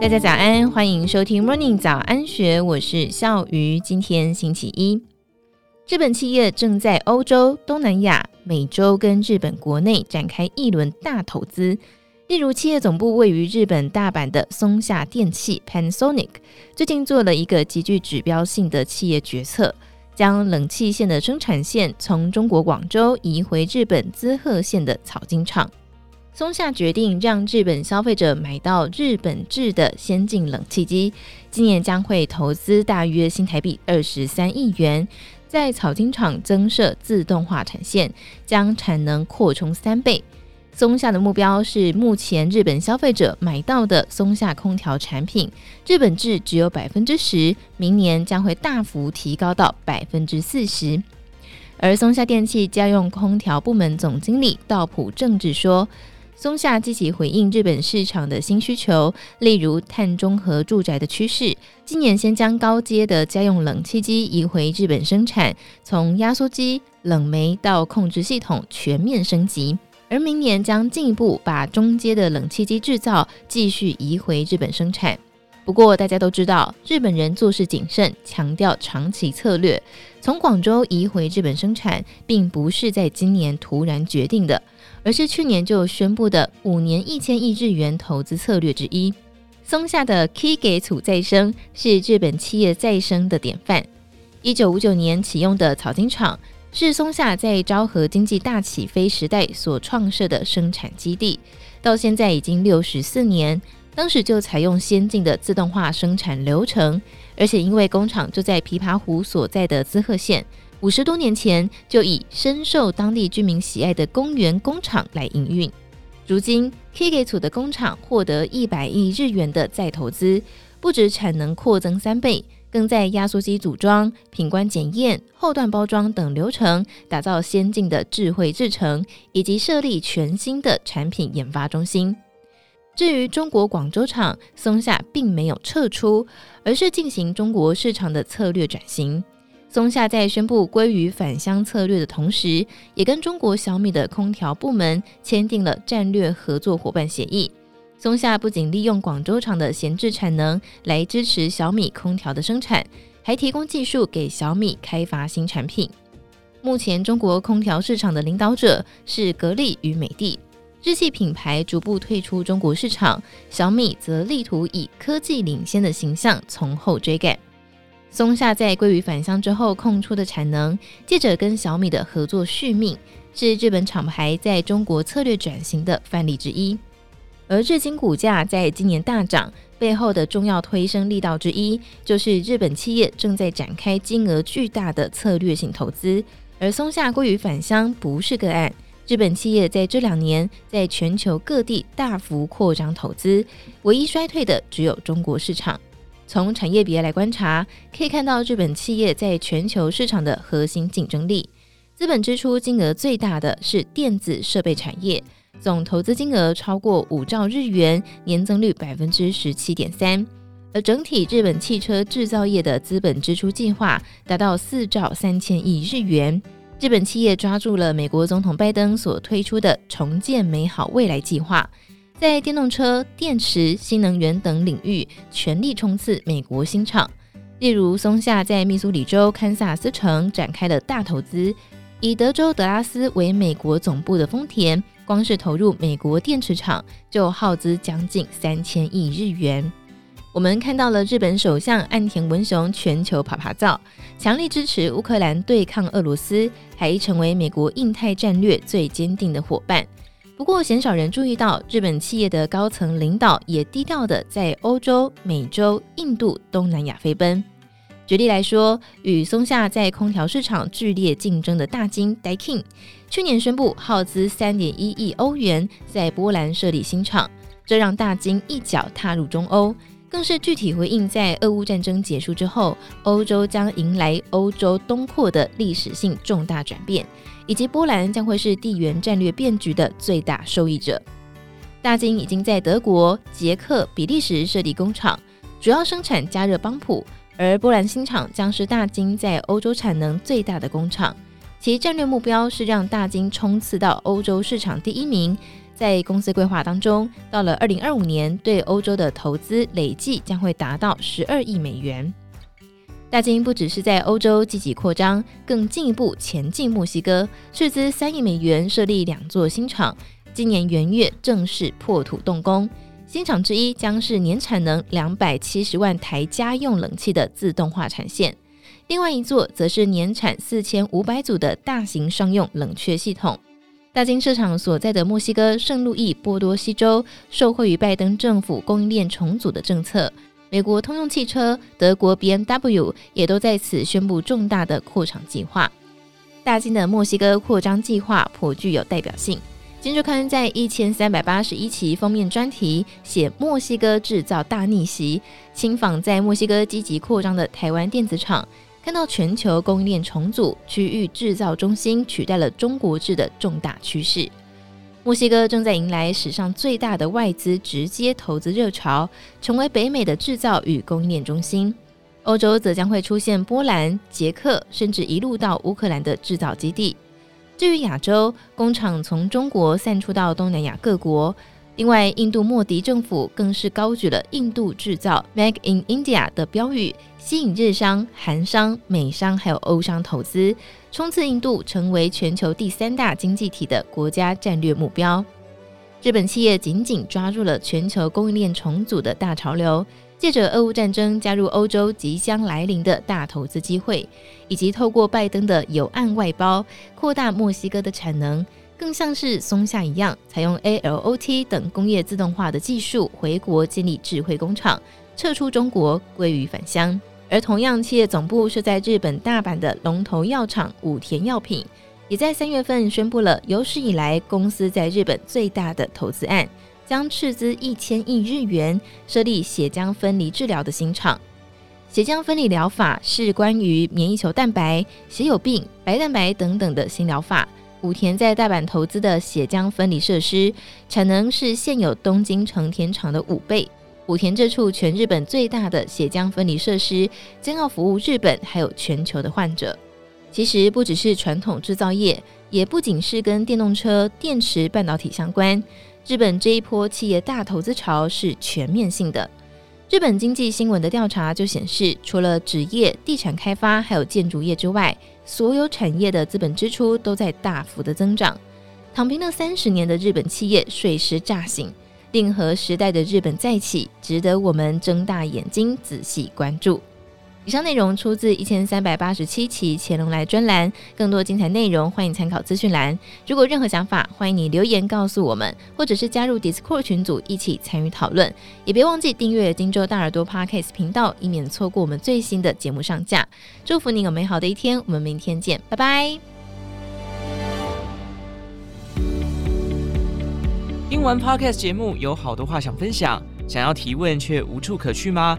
大家早安，欢迎收听 Morning 早安学，我是笑鱼。今天星期一，日本企业正在欧洲、东南亚、美洲跟日本国内展开一轮大投资。例如，企业总部位于日本大阪的松下电器 （Panasonic） 最近做了一个极具指标性的企业决策，将冷气线的生产线从中国广州移回日本滋贺县的草津厂。松下决定让日本消费者买到日本制的先进冷气机，今年将会投资大约新台币二十三亿元，在草津厂增设自动化产线，将产能扩充三倍。松下的目标是，目前日本消费者买到的松下空调产品，日本制只有百分之十，明年将会大幅提高到百分之四十。而松下电器家用空调部门总经理道普正治说。松下积极回应日本市场的新需求，例如碳中和住宅的趋势。今年先将高阶的家用冷气机移回日本生产，从压缩机、冷媒到控制系统全面升级。而明年将进一步把中阶的冷气机制造继续移回日本生产。不过大家都知道，日本人做事谨慎，强调长期策略。从广州移回日本生产，并不是在今年突然决定的。而是去年就宣布的五年一千亿日元投资策略之一。松下的 Kigetsu 再生是日本企业再生的典范。一九五九年启用的草津厂是松下在昭和经济大起飞时代所创设的生产基地，到现在已经六十四年。当时就采用先进的自动化生产流程，而且因为工厂就在琵琶湖所在的滋贺县。五十多年前就以深受当地居民喜爱的公园工厂来营运，如今 k i g e t 的工厂获得一百亿日元的再投资，不止产能扩增三倍，更在压缩机组装、品管检验、后段包装等流程打造先进的智慧制程，以及设立全新的产品研发中心。至于中国广州厂，松下并没有撤出，而是进行中国市场的策略转型。松下在宣布归于返乡策略的同时，也跟中国小米的空调部门签订了战略合作伙伴协议。松下不仅利用广州厂的闲置产能来支持小米空调的生产，还提供技术给小米开发新产品。目前中国空调市场的领导者是格力与美的，日系品牌逐步退出中国市场，小米则力图以科技领先的形象从后追赶。松下在鲑鱼返乡之后空出的产能，借着跟小米的合作续命，是日本厂牌在中国策略转型的范例之一。而日经股价在今年大涨背后的重要推升力道之一，就是日本企业正在展开金额巨大的策略性投资。而松下鲑鱼返乡不是个案，日本企业在这两年在全球各地大幅扩张投资，唯一衰退的只有中国市场。从产业别来观察，可以看到日本企业在全球市场的核心竞争力。资本支出金额最大的是电子设备产业，总投资金额超过五兆日元，年增率百分之十七点三。而整体日本汽车制造业的资本支出计划达到四兆三千亿日元。日本企业抓住了美国总统拜登所推出的重建美好未来计划。在电动车、电池、新能源等领域全力冲刺美国新厂，例如松下在密苏里州堪萨斯城展开了大投资，以德州德拉斯为美国总部的丰田，光是投入美国电池厂就耗资将近三千亿日元。我们看到了日本首相岸田文雄全球趴趴走，强力支持乌克兰对抗俄罗斯，还成为美国印太战略最坚定的伙伴。不过，鲜少人注意到，日本企业的高层领导也低调地在欧洲、美洲、印度、东南亚飞奔。举例来说，与松下在空调市场剧烈竞争的大金 Daikin，去年宣布耗资三点一亿欧元在波兰设立新厂，这让大金一脚踏入中欧，更是具体回应在俄乌战争结束之后，欧洲将迎来欧洲东扩的历史性重大转变。以及波兰将会是地缘战略变局的最大受益者。大金已经在德国、捷克、比利时设立工厂，主要生产加热帮浦，而波兰新厂将是大金在欧洲产能最大的工厂。其战略目标是让大金冲刺到欧洲市场第一名，在公司规划当中，到了二零二五年，对欧洲的投资累计将会达到十二亿美元。大金不只是在欧洲积极扩张，更进一步前进墨西哥，斥资三亿美元设立两座新厂，今年元月正式破土动工。新厂之一将是年产能两百七十万台家用冷气的自动化产线，另外一座则是年产四千五百组的大型商用冷却系统。大金设厂所在的墨西哥圣路易波多西州，受惠于拜登政府供应链重组的政策。美国通用汽车、德国 BMW 也都在此宣布重大的扩厂计划。大金的墨西哥扩张计划颇具有代表性。《金周刊》在一千三百八十一期封面专题写墨西哥制造大逆袭，亲访在墨西哥积极扩张的台湾电子厂，看到全球供应链重组、区域制造中心取代了中国制的重大趋势。墨西哥正在迎来史上最大的外资直接投资热潮，成为北美的制造与供应链中心。欧洲则将会出现波兰、捷克，甚至一路到乌克兰的制造基地。至于亚洲，工厂从中国散出到东南亚各国。另外，印度莫迪政府更是高举了“印度制造 ”（Make in India） 的标语，吸引日商、韩商、美商还有欧商投资，冲刺印度成为全球第三大经济体的国家战略目标。日本企业紧紧抓住了全球供应链重组的大潮流，借着俄乌战争加入欧洲即将来临的大投资机会，以及透过拜登的有案外包，扩大墨西哥的产能。更像是松下一样，采用 ALOT 等工业自动化的技术回国建立智慧工厂，撤出中国归于返乡。而同样，企业总部设在日本大阪的龙头药厂武田药品，也在三月份宣布了有史以来公司在日本最大的投资案，将斥资一千亿日元设立血浆分离治疗的新厂。血浆分离疗法是关于免疫球蛋白、血友病、白蛋白等等的新疗法。武田在大阪投资的血浆分离设施，产能是现有东京成田厂的五倍。武田这处全日本最大的血浆分离设施，将要服务日本还有全球的患者。其实不只是传统制造业，也不仅是跟电动车、电池、半导体相关。日本这一波企业大投资潮是全面性的。日本经济新闻的调查就显示，除了纸业、地产开发还有建筑业之外，所有产业的资本支出都在大幅的增长。躺平了三十年的日本企业随时乍醒，令和时代的日本再起，值得我们睁大眼睛仔细关注。以上内容出自一千三百八十七期乾隆来专栏，更多精彩内容欢迎参考资讯栏。如果任何想法，欢迎你留言告诉我们，或者是加入 Discord 群组一起参与讨论。也别忘记订阅荆州大耳朵 Podcast 频道，以免错过我们最新的节目上架。祝福你有美好的一天，我们明天见，拜拜。听完 Podcast 节目，有好多话想分享，想要提问却无处可去吗？